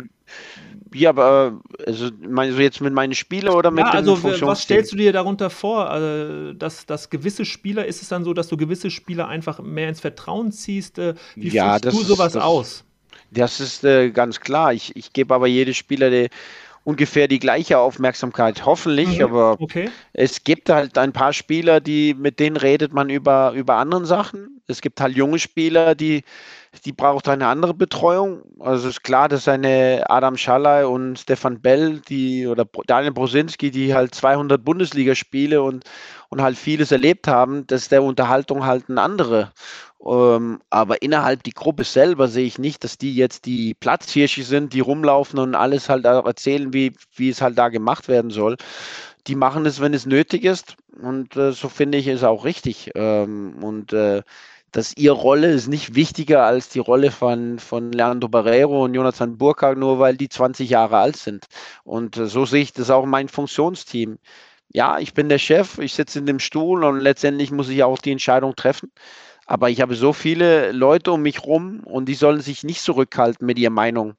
Ja, aber also meinst du jetzt mit meinen Spielern oder mit ja, dem also was stellst du dir darunter vor? Also, dass, dass gewisse Spieler, ist es dann so, dass du gewisse Spieler einfach mehr ins Vertrauen ziehst? Äh, wie ja, das, du sowas das, aus? Das ist äh, ganz klar. Ich, ich gebe aber jedem Spieler die, ungefähr die gleiche Aufmerksamkeit, hoffentlich, mhm, aber okay. es gibt halt ein paar Spieler, die mit denen redet man über, über anderen Sachen. Es gibt halt junge Spieler, die die braucht eine andere Betreuung. Also ist klar, dass eine Adam Schalay und Stefan Bell, die oder Daniel Brosinski, die halt 200 Bundesligaspiele und, und halt vieles erlebt haben, dass der Unterhaltung halt eine andere. Ähm, aber innerhalb die Gruppe selber sehe ich nicht, dass die jetzt die Platzhirsche sind, die rumlaufen und alles halt erzählen, wie, wie es halt da gemacht werden soll. Die machen es, wenn es nötig ist. Und äh, so finde ich es auch richtig. Ähm, und äh, dass ihre Rolle ist nicht wichtiger als die Rolle von, von Leandro Barrero und Jonathan Burkhardt, nur weil die 20 Jahre alt sind. Und äh, so sehe ich das auch in meinem Funktionsteam. Ja, ich bin der Chef, ich sitze in dem Stuhl und letztendlich muss ich auch die Entscheidung treffen. Aber ich habe so viele Leute um mich rum und die sollen sich nicht zurückhalten mit ihrer Meinung.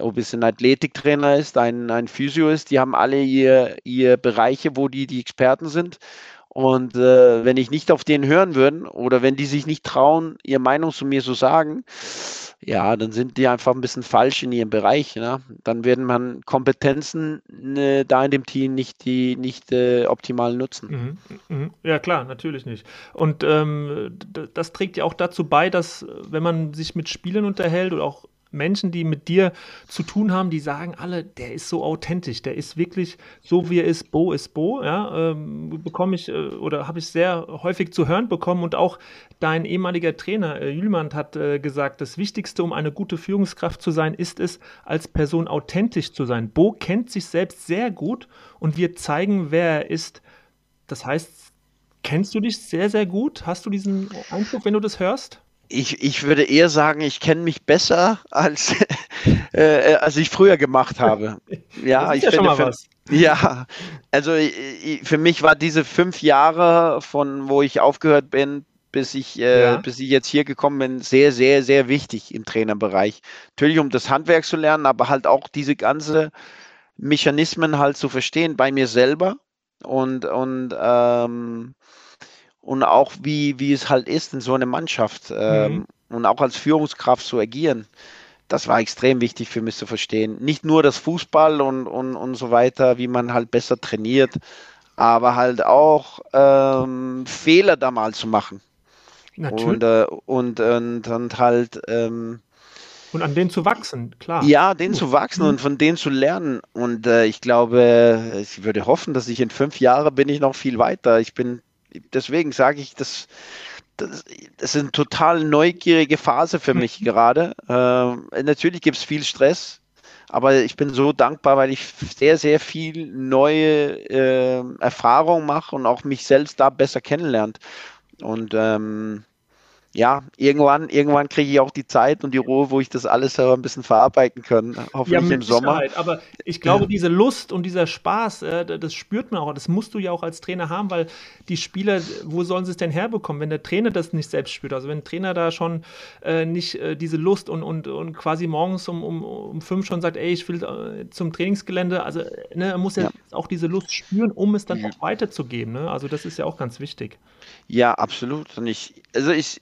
Ob es ein Athletiktrainer ist, ein, ein Physio ist, die haben alle ihr, ihr Bereiche, wo die die Experten sind. Und äh, wenn ich nicht auf den hören würde oder wenn die sich nicht trauen, ihre Meinung zu mir zu sagen, ja, dann sind die einfach ein bisschen falsch in ihrem Bereich. Ne? Dann werden man Kompetenzen äh, da in dem Team nicht, die nicht äh, optimal nutzen. Mhm, mhm. Ja, klar, natürlich nicht. Und ähm, das trägt ja auch dazu bei, dass, wenn man sich mit Spielern unterhält oder auch Menschen, die mit dir zu tun haben, die sagen alle, der ist so authentisch, der ist wirklich so, wie er ist. Bo ist Bo. Ja, ähm, bekomme ich äh, oder habe ich sehr häufig zu hören bekommen und auch dein ehemaliger Trainer äh, Jülmand hat äh, gesagt, das Wichtigste, um eine gute Führungskraft zu sein, ist es, als Person authentisch zu sein. Bo kennt sich selbst sehr gut und wir zeigen, wer er ist. Das heißt, kennst du dich sehr, sehr gut? Hast du diesen Eindruck, wenn du das hörst? Ich, ich würde eher sagen, ich kenne mich besser, als, äh, als ich früher gemacht habe. Ja, ich ja finde, für, ja, also ich, für mich war diese fünf Jahre, von wo ich aufgehört bin, bis ich, äh, ja. bis ich jetzt hier gekommen bin, sehr, sehr, sehr wichtig im Trainerbereich. Natürlich, um das Handwerk zu lernen, aber halt auch diese ganze Mechanismen halt zu verstehen bei mir selber und, und ähm, und auch wie, wie es halt ist in so einer Mannschaft ähm, mhm. und auch als Führungskraft zu agieren. Das war extrem wichtig für mich zu verstehen. Nicht nur das Fußball und, und, und so weiter, wie man halt besser trainiert, aber halt auch ähm, Fehler da mal zu machen. Natürlich. Und, äh, und, und, und halt. Ähm, und an denen zu wachsen, klar. Ja, denen zu wachsen mhm. und von denen zu lernen. Und äh, ich glaube, ich würde hoffen, dass ich in fünf Jahren bin ich noch viel weiter. Ich bin deswegen sage ich, das, das, das, ist eine total neugierige Phase für mich mhm. gerade. Äh, natürlich gibt es viel Stress, aber ich bin so dankbar, weil ich sehr, sehr viel neue äh, Erfahrungen mache und auch mich selbst da besser kennenlernt. Und ähm, ja, irgendwann, irgendwann kriege ich auch die Zeit und die Ruhe, wo ich das alles ein bisschen verarbeiten kann. Hoffentlich ja, im Sommer. Aber ich glaube, ja. diese Lust und dieser Spaß, äh, das spürt man auch. Das musst du ja auch als Trainer haben, weil die Spieler, wo sollen sie es denn herbekommen, wenn der Trainer das nicht selbst spürt? Also wenn ein Trainer da schon äh, nicht äh, diese Lust und, und, und quasi morgens um, um, um fünf schon sagt, ey, ich will äh, zum Trainingsgelände, also ne, er muss ja, ja, auch diese Lust spüren, um es dann auch weiterzugeben. Ne? Also das ist ja auch ganz wichtig. Ja, absolut. Und ich, also ich,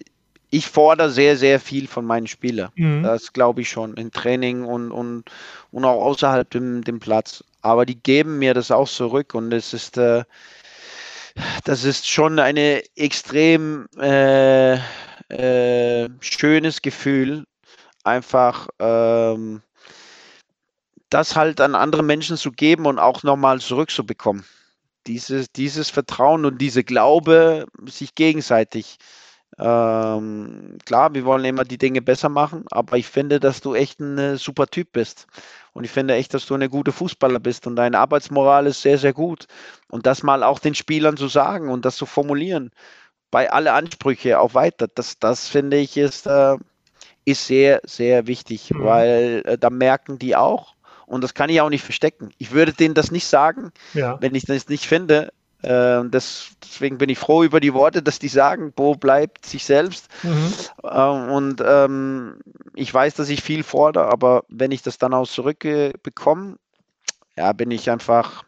ich fordere sehr, sehr viel von meinen Spielern. Mhm. Das glaube ich schon, im Training und, und, und auch außerhalb dem, dem Platz. Aber die geben mir das auch zurück und es ist, äh, das ist schon ein extrem äh, äh, schönes Gefühl, einfach ähm, das halt an andere Menschen zu geben und auch nochmal zurückzubekommen. Dieses, dieses Vertrauen und diese Glaube sich gegenseitig Ähm, klar, wir wollen immer die Dinge besser machen, aber ich finde, dass du echt ein äh, super Typ bist. Und ich finde echt, dass du eine gute Fußballer bist und deine Arbeitsmoral ist sehr, sehr gut. Und das mal auch den Spielern zu sagen und das zu formulieren, bei alle Ansprüche auch weiter, das, das finde ich ist, äh, ist sehr, sehr wichtig, mhm. weil äh, da merken die auch, und das kann ich auch nicht verstecken. Ich würde denen das nicht sagen, ja. wenn ich das nicht finde. Äh, das, deswegen bin ich froh über die Worte, dass die sagen, Bo bleibt sich selbst. Mhm. Äh, und ähm, ich weiß, dass ich viel fordere, aber wenn ich das dann auch zurückbekomme, ja, bin ich einfach,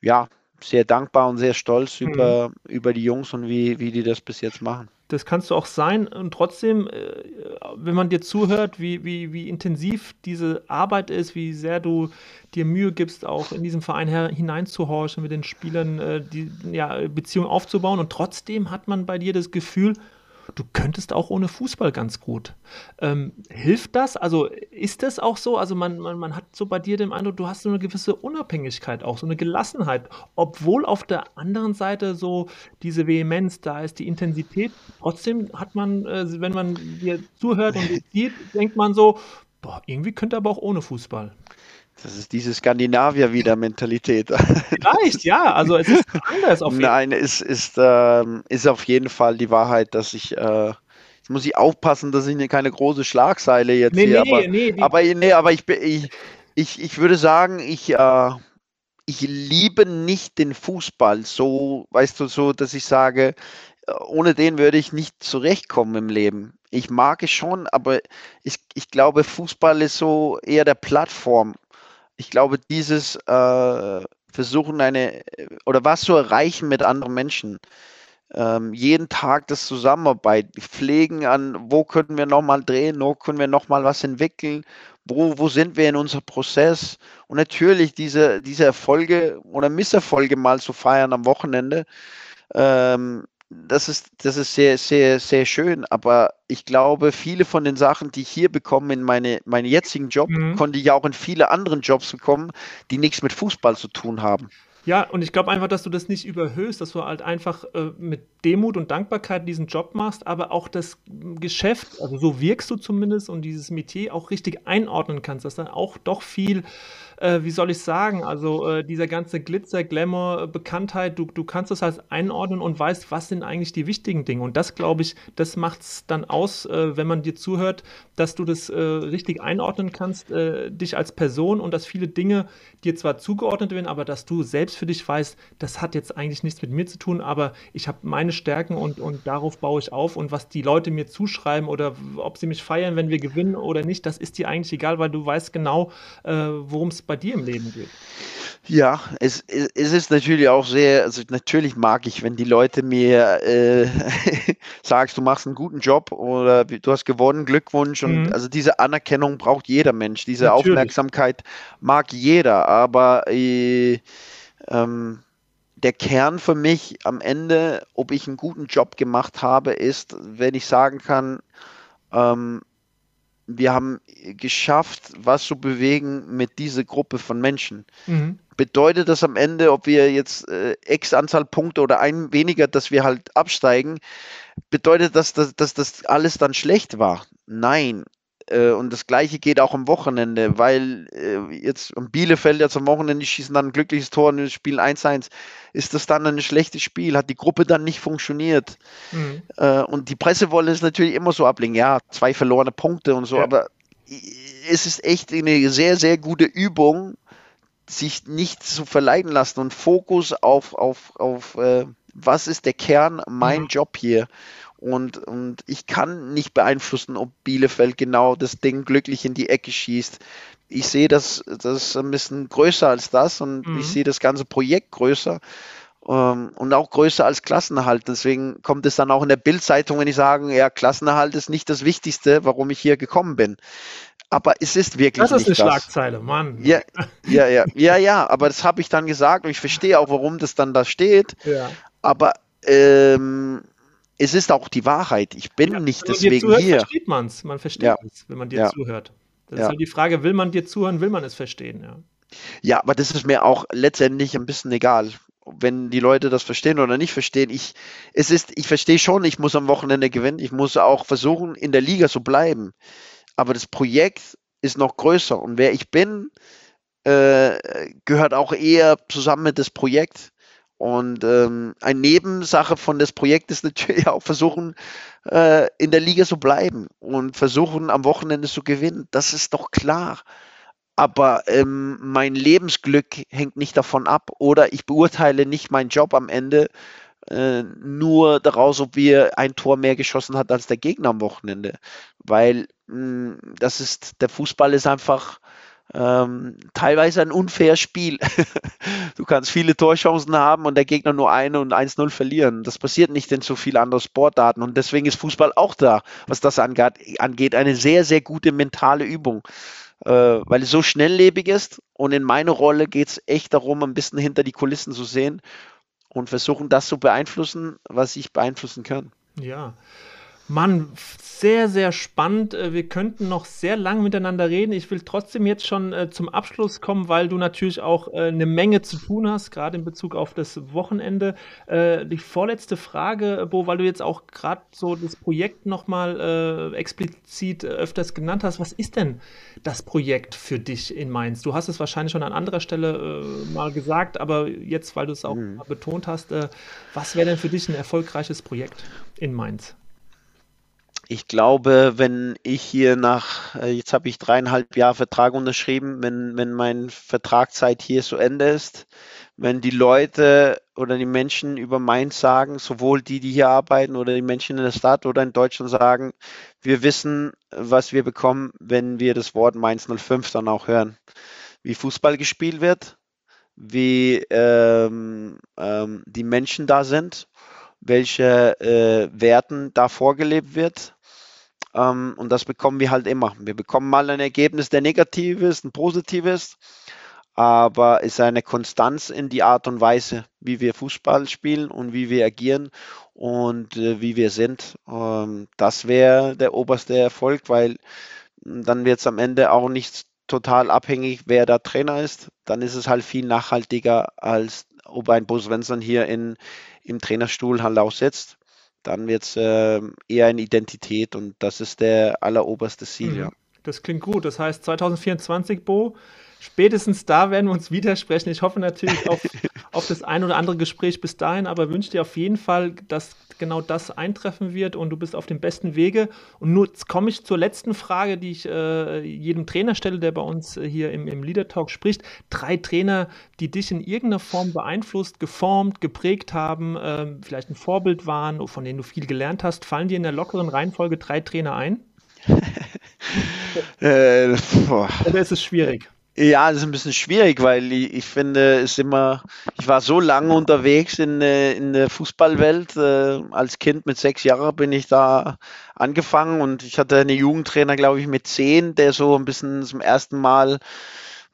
ja, sehr dankbar und sehr stolz mhm. über, über die Jungs und wie, wie die das bis jetzt machen. Das kannst du auch sein. Und trotzdem, äh, wenn man dir zuhört, wie, wie, wie intensiv diese Arbeit ist, wie sehr du dir Mühe gibst, auch in diesen Verein hineinzuhorchen, mit den Spielern äh, die ja, Beziehung aufzubauen. Und trotzdem hat man bei dir das Gefühl, du könntest auch ohne Fußball ganz gut. Ähm, hilft das? Also ist das auch so? Also man, man, man hat so bei dir den Eindruck, du hast so eine gewisse Unabhängigkeit auch, so eine Gelassenheit, obwohl auf der anderen Seite so diese Vehemenz da ist, die Intensität. Trotzdem hat man, äh, wenn man dir zuhört und sieht, denkt man so, boah, irgendwie könnte aber auch ohne Fußball. Das ist diese Skandinavier-Wieder-Mentalität. Vielleicht, ja. Also es ist anders auf jeden Fall. Nein, es ist, ähm, ist auf jeden Fall die Wahrheit, dass ich äh, jetzt muss ich aufpassen, dass ich keine große Schlagseile jetzt nee, hier. Nee, aber, nee, aber, nee, aber ich, ich, ich, ich würde sagen, ich, äh, ich liebe nicht den Fußball so, weißt du, so, dass ich sage, äh, ohne den würde ich nicht zurechtkommen im Leben. Ich mag es schon, aber ich, ich glaube, Fußball ist so eher der Plattform ich glaube, dieses äh, Versuchen, eine oder was zu erreichen mit anderen Menschen, ähm, jeden Tag das Zusammenarbeit, pflegen an, wo können wir nochmal drehen, wo können wir nochmal was entwickeln, wo, wo sind wir in unserem Prozess und natürlich diese, diese Erfolge oder Misserfolge mal zu feiern am Wochenende. Ähm, das ist, das ist sehr, sehr, sehr schön. Aber ich glaube, viele von den Sachen, die ich hier bekomme in meine, meinen jetzigen Job, mhm. konnte ich auch in viele anderen Jobs bekommen, die nichts mit Fußball zu tun haben. Ja, und ich glaube einfach, dass du das nicht überhöhst, dass du halt einfach äh, mit Demut und Dankbarkeit diesen Job machst, aber auch das Geschäft, also so wirkst du zumindest und dieses Metier auch richtig einordnen kannst, dass dann auch doch viel äh, wie soll ich sagen, also äh, dieser ganze Glitzer, Glamour, Bekanntheit, du, du kannst das halt einordnen und weißt, was sind eigentlich die wichtigen Dinge. Und das, glaube ich, das macht es dann aus, äh, wenn man dir zuhört, dass du das äh, richtig einordnen kannst, äh, dich als Person und dass viele Dinge dir zwar zugeordnet werden, aber dass du selbst für dich weißt, das hat jetzt eigentlich nichts mit mir zu tun, aber ich habe meine Stärken und, und darauf baue ich auf und was die Leute mir zuschreiben oder ob sie mich feiern, wenn wir gewinnen oder nicht, das ist dir eigentlich egal, weil du weißt genau, äh, worum es bei dir im Leben geht. Ja, es, es ist natürlich auch sehr, also natürlich mag ich, wenn die Leute mir äh, sagst, du machst einen guten Job oder du hast gewonnen, Glückwunsch und mhm. also diese Anerkennung braucht jeder Mensch, diese natürlich. Aufmerksamkeit mag jeder, aber äh, ähm, der Kern für mich am Ende, ob ich einen guten Job gemacht habe, ist, wenn ich sagen kann, ähm, wir haben geschafft, was zu bewegen mit dieser Gruppe von Menschen. Mhm. Bedeutet das am Ende, ob wir jetzt äh, x Anzahl Punkte oder ein weniger, dass wir halt absteigen, bedeutet das, dass, dass das alles dann schlecht war? Nein. Äh, und das Gleiche geht auch am Wochenende, weil äh, jetzt am Bielefeld jetzt am Wochenende schießen dann ein glückliches Tor und spielen 1-1. Ist das dann ein schlechtes Spiel? Hat die Gruppe dann nicht funktioniert? Mhm. Äh, und die Presse wollen es natürlich immer so ablegen. Ja, zwei verlorene Punkte und so, ja. aber es ist echt eine sehr, sehr gute Übung, sich nicht zu verleiten lassen und Fokus auf, auf, auf äh, was ist der Kern, mein mhm. Job hier. Und, und ich kann nicht beeinflussen, ob Bielefeld genau das Ding glücklich in die Ecke schießt. Ich sehe das, das ein bisschen größer als das und mhm. ich sehe das ganze Projekt größer ähm, und auch größer als Klassenerhalt. Deswegen kommt es dann auch in der Bildzeitung, wenn ich sage, ja, Klassenerhalt ist nicht das Wichtigste, warum ich hier gekommen bin. Aber es ist wirklich das ist nicht eine das. Schlagzeile, Mann. Ja, ja, ja, ja, ja. Aber das habe ich dann gesagt und ich verstehe auch, warum das dann da steht. Ja. Aber ähm, es ist auch die Wahrheit. Ich bin ja, nicht deswegen zuhört, hier. versteht man es. Man versteht ja. es, wenn man dir ja. zuhört. Das ist halt die Frage, will man dir zuhören, will man es verstehen, ja. Ja, aber das ist mir auch letztendlich ein bisschen egal. wenn die Leute das verstehen oder nicht verstehen. Ich, es ist, ich verstehe schon, ich muss am Wochenende gewinnen. Ich muss auch versuchen, in der Liga zu bleiben. Aber das Projekt ist noch größer. Und wer ich bin, äh, gehört auch eher zusammen mit das Projekt. Und ähm, eine Nebensache von das Projekt ist natürlich auch versuchen, äh, in der Liga zu bleiben und versuchen, am Wochenende zu gewinnen. Das ist doch klar. Aber ähm, mein Lebensglück hängt nicht davon ab oder ich beurteile nicht meinen Job am Ende äh, nur daraus, ob wir ein Tor mehr geschossen hat als der Gegner am Wochenende. Weil mh, hm, das ist, der Fußball ist einfach ähm, teilweise ein unfaires Spiel. du kannst viele Torchancen haben und der Gegner nur eine und 1-0 verlieren. Das passiert nicht in so vielen anderen Sportarten und deswegen ist Fußball auch da, was das angeht, eine sehr, sehr gute mentale Übung, äh, weil es so schnelllebig ist und in meiner Rolle geht es echt darum, ein bisschen hinter die Kulissen zu sehen und versuchen, das zu beeinflussen, was ich beeinflussen kann. Ja, Mann, sehr, sehr spannend. Äh, wir könnten noch sehr lang miteinander reden. Ich will trotzdem jetzt schon äh, zum Abschluss kommen, weil du natürlich auch äh, eine Menge zu tun hast, gerade in Bezug auf das Wochenende. Äh, die vorletzte Frage, Bo, weil du jetzt auch gerade so das Projekt nochmal äh, explizit äh, öfters genannt hast. Was ist denn das Projekt für dich in Mainz? Du hast es wahrscheinlich schon an anderer Stelle äh, mal gesagt, aber jetzt, weil du es auch mhm. betont hast, was wäre denn für dich ein erfolgreiches Projekt in Mainz? Ich glaube, wenn ich hier nach, äh, jetzt habe ich dreieinhalb Jahre Vertrag unterschrieben, wenn, wenn mein Vertragszeit hier zu Ende ist, wenn die Leute oder die Menschen über Mainz sagen, sowohl die, die hier arbeiten oder die Menschen in der Stadt oder in Deutschland sagen, wir wissen, was wir bekommen, wenn wir das Wort Mainz 05 dann auch hören. Wie Fußball gespielt wird, wie ähm, ähm, die Menschen da sind, welche äh, Werten da vorgelebt wird ähm, und das bekommen wir halt immer. Wir bekommen mal ein Ergebnis, der negativ ist, ein positives, aber es ist eine Konstanz in die Art und Weise, wie wir Fußball spielen und wie wir agieren und äh, wie wir sind. Ähm, das wäre der oberste Erfolg, weil dann wird es am Ende auch nicht total abhängig, wer da Trainer ist. Dann ist es halt viel nachhaltiger, als ob ein Bo Svensson hier in, im Trainerstuhl halt auch sitzt dann wird es äh, eher eine Identität und das ist der alleroberste Ziel, mhm. ja. Das klingt gut. Das heißt 2024, Bo, spätestens da werden wir uns widersprechen. Ich hoffe natürlich auf, auf das ein oder andere Gespräch bis dahin, aber wünsche dir auf jeden Fall, dass genau das eintreffen wird und du bist auf dem besten Wege. Und nun komme ich zur letzten Frage, die ich äh, jedem Trainer stelle, der bei uns äh, hier im, im Leader Talk spricht. Drei Trainer, die dich in irgendeiner Form beeinflusst, geformt, geprägt haben, äh, vielleicht ein Vorbild waren, von denen du viel gelernt hast. Fallen dir in der lockeren Reihenfolge drei Trainer ein? äh, Oder ist es schwierig? Ja, das ist ein bisschen schwierig, weil ich, ich finde, es immer, ich war so lange unterwegs in, äh, in der Fußballwelt. Äh, als Kind mit sechs Jahren bin ich da angefangen und ich hatte einen Jugendtrainer, glaube ich, mit zehn, der so ein bisschen zum ersten Mal,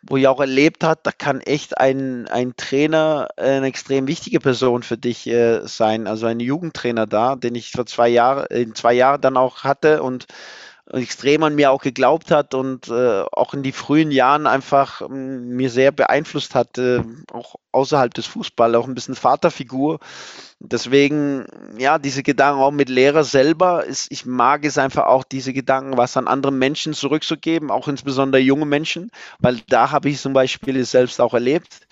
wo ich auch erlebt hat, da kann echt ein, ein Trainer eine extrem wichtige Person für dich äh, sein. Also ein Jugendtrainer da, den ich vor zwei Jahren, in zwei Jahren dann auch hatte und extrem an mir auch geglaubt hat und äh, auch in die frühen Jahren einfach äh, mir sehr beeinflusst hat, äh, auch außerhalb des Fußballs, auch ein bisschen Vaterfigur. Deswegen, ja, diese Gedanken auch mit Lehrer selber, ist, ich mag es einfach auch, diese Gedanken, was an andere Menschen zurückzugeben, auch insbesondere junge Menschen, weil da habe ich zum Beispiel es selbst auch erlebt.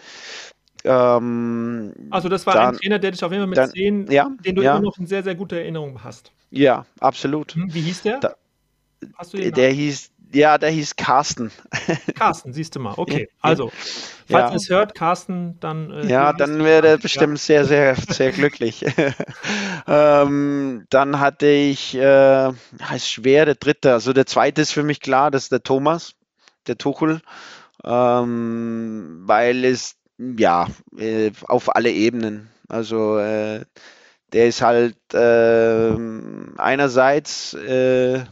Ähm, also das war dann, ein Trainer, der dich auf jeden Fall mit dann, 10, ja, den du ja. immer noch in sehr, sehr gute Erinnerung hast. Ja, absolut. Hm, wie hieß der? Da, der Namen? hieß, ja, der hieß Carsten. Carsten, siehst du mal. Okay, also, falls ja. ihr es hört, Carsten, dann. Äh, ja, dann wäre er bestimmt ja. sehr, sehr, sehr glücklich. ähm, dann hatte ich, äh, ist schwer, der dritte. Also, der zweite ist für mich klar, das ist der Thomas, der Tuchel, ähm, weil es, ja, äh, auf alle Ebenen. Also, äh, der ist halt äh, einerseits äh,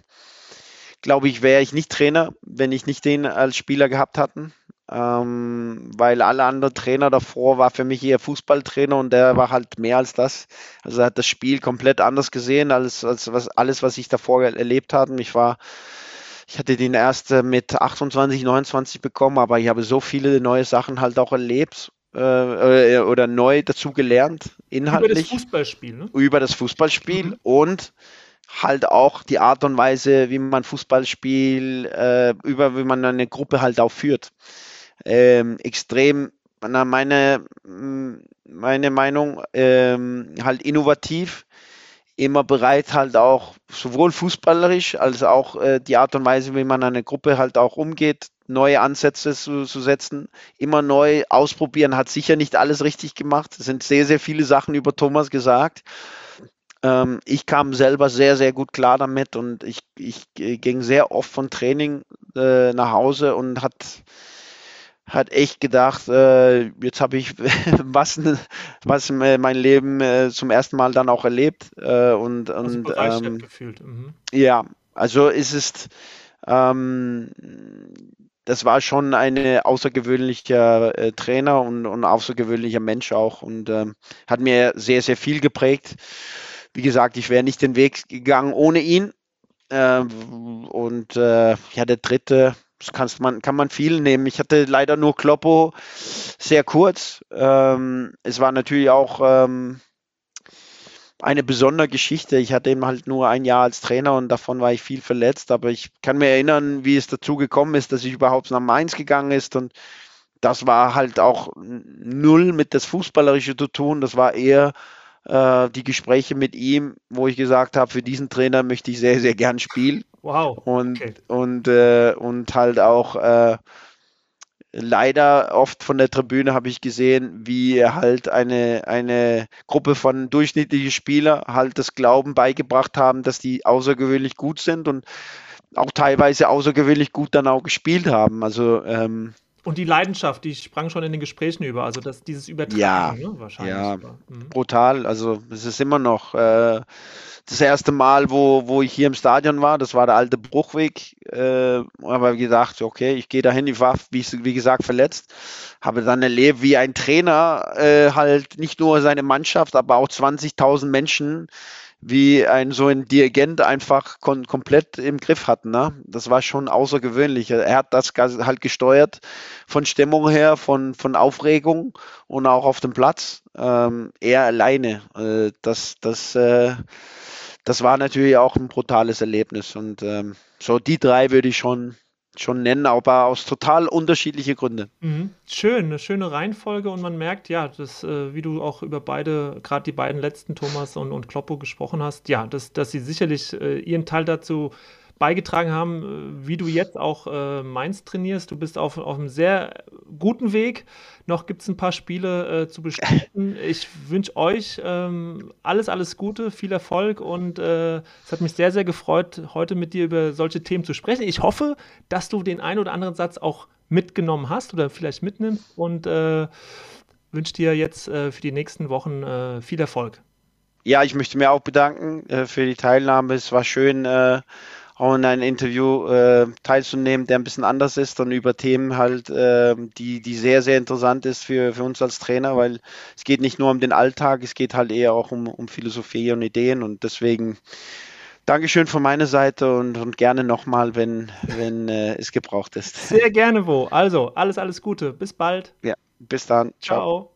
glaube ich, wäre ich nicht Trainer, wenn ich nicht den als Spieler gehabt hatten. Ähm, weil alle anderen Trainer davor war für mich eher Fußballtrainer und der war halt mehr als das. Also er hat das Spiel komplett anders gesehen als, als was, alles, was ich davor erlebt habe. Ich war, ich hatte den erst mit 28, 29 bekommen, aber ich habe so viele neue Sachen halt auch erlebt äh, oder neu dazu gelernt, inhaltlich. Über das Fußballspiel, ne? Über das Fußballspiel mhm. und halt auch die Art und Weise, wie man Fußball spielt, äh, über wie man eine Gruppe halt auch führt. Ähm, extrem, na, meine, meine Meinung, ähm, halt innovativ, immer bereit halt auch sowohl fußballerisch als auch äh, die Art und Weise, wie man eine Gruppe halt auch umgeht, neue Ansätze zu, zu, setzen, immer neu ausprobieren, hat sicher nicht alles richtig gemacht. Es sind sehr, sehr viele Sachen über Thomas gesagt. Ähm, ich kam selber sehr, sehr gut klar damit und ich, ich ging sehr oft von Training äh, nach Hause und hat, hat echt gedacht, äh, jetzt habe ich was, was mein Leben äh, zum ersten Mal dann auch erlebt. Äh, und und ähm, gefühlt. Mhm. Ja, also ist es ähm, das war schon ein außergewöhnlicher äh, Trainer und, und außergewöhnlicher Mensch auch und ähm, hat mir sehr, sehr viel geprägt wie gesagt, ich wäre nicht den Weg gegangen ohne ihn. Ähm, und äh, ja, der dritte, das kannst man, kann man viel nehmen. Ich hatte leider nur Kloppo sehr kurz. Ähm, es war natürlich auch ähm, eine besondere Geschichte. Ich hatte eben halt nur ein Jahr als Trainer und davon war ich viel verletzt. Aber ich kann mir erinnern, wie es dazu gekommen ist, dass ich überhaupt nach Mainz gegangen ist und das war halt auch null mit das Fußballerische zu tun. Das war eher äh, die Gespräche mit ihm, wo ich gesagt habe, für diesen Trainer möchte ich sehr, sehr gern spielen. Wow. Und, okay. und, äh, und halt auch äh, leider oft von der Tribüne habe ich gesehen, wie halt eine, eine Gruppe von durchschnittlichen Spielern halt das Glauben beigebracht haben, dass die außergewöhnlich gut sind und auch teilweise außergewöhnlich gut dann auch gespielt haben. Also ähm, und die Leidenschaft, die sprang schon in den Gesprächen über, also das, dieses Übertragen, ja, ne, wahrscheinlich. Ja, mhm. brutal. Also es ist immer noch äh, das erste Mal, wo, wo ich hier im Stadion war, das war der alte Bruchweg. Äh, aber gedacht, okay, ich gehe dahin, ich war, wie, wie, gesagt, verletzt. Habe dann erlebt, wie ein Trainer äh, halt nicht nur seine Mannschaft, aber auch 20.000 Menschen wie ein so ein Dirigent einfach kom komplett im Griff hat. Ne? Das war schon außergewöhnlich. Er hat das halt gesteuert von Stimmung her, von, von Aufregung und auch auf dem Platz. Ähm, er alleine. Äh, das, das, äh, das war natürlich auch ein brutales Erlebnis. Und ähm, so die drei würde ich schon schon nennen, aber aus total unterschiedlichen Gründen. Mhm. Schön, eine schöne Reihenfolge und man merkt, ja, dass, äh, wie du auch über beide, gerade die beiden letzten, Thomas und, und Kloppo, gesprochen hast, ja, dass, dass sie sicherlich äh, ihren Teil dazu beigetragen haben, äh, wie du jetzt auch äh, Mainz trainierst. Du bist auf, auf einem sehr guten Weg. Noch gibt es ein paar Spiele äh, zu bestreiten. Ich wünsche euch ähm, alles, alles Gute, viel Erfolg und äh, es hat mich sehr, sehr gefreut, heute mit dir über solche Themen zu sprechen. Ich hoffe, dass du den einen oder anderen Satz auch mitgenommen hast oder vielleicht mitnimmst und äh, wünsche dir jetzt äh, für die nächsten Wochen viel Erfolg. Ja, ich möchte mir auch bedanken für die Teilnahme. Es war schön, auch in ein Interview äh, teilzunehmen, der ein bisschen anders ist und über Themen halt, äh, die, die sehr, sehr interessant ist für, für uns als Trainer, weil es geht nicht nur um den Alltag, es geht halt eher auch um, um Philosophie und Ideen und deswegen Dankeschön von meiner Seite und, und gerne nochmal, wenn, wenn äh, es gebraucht ist. Sehr gerne, Wo. Also, alles, alles Gute. Bis bald. Ja, bis dann. Ciao. Ciao.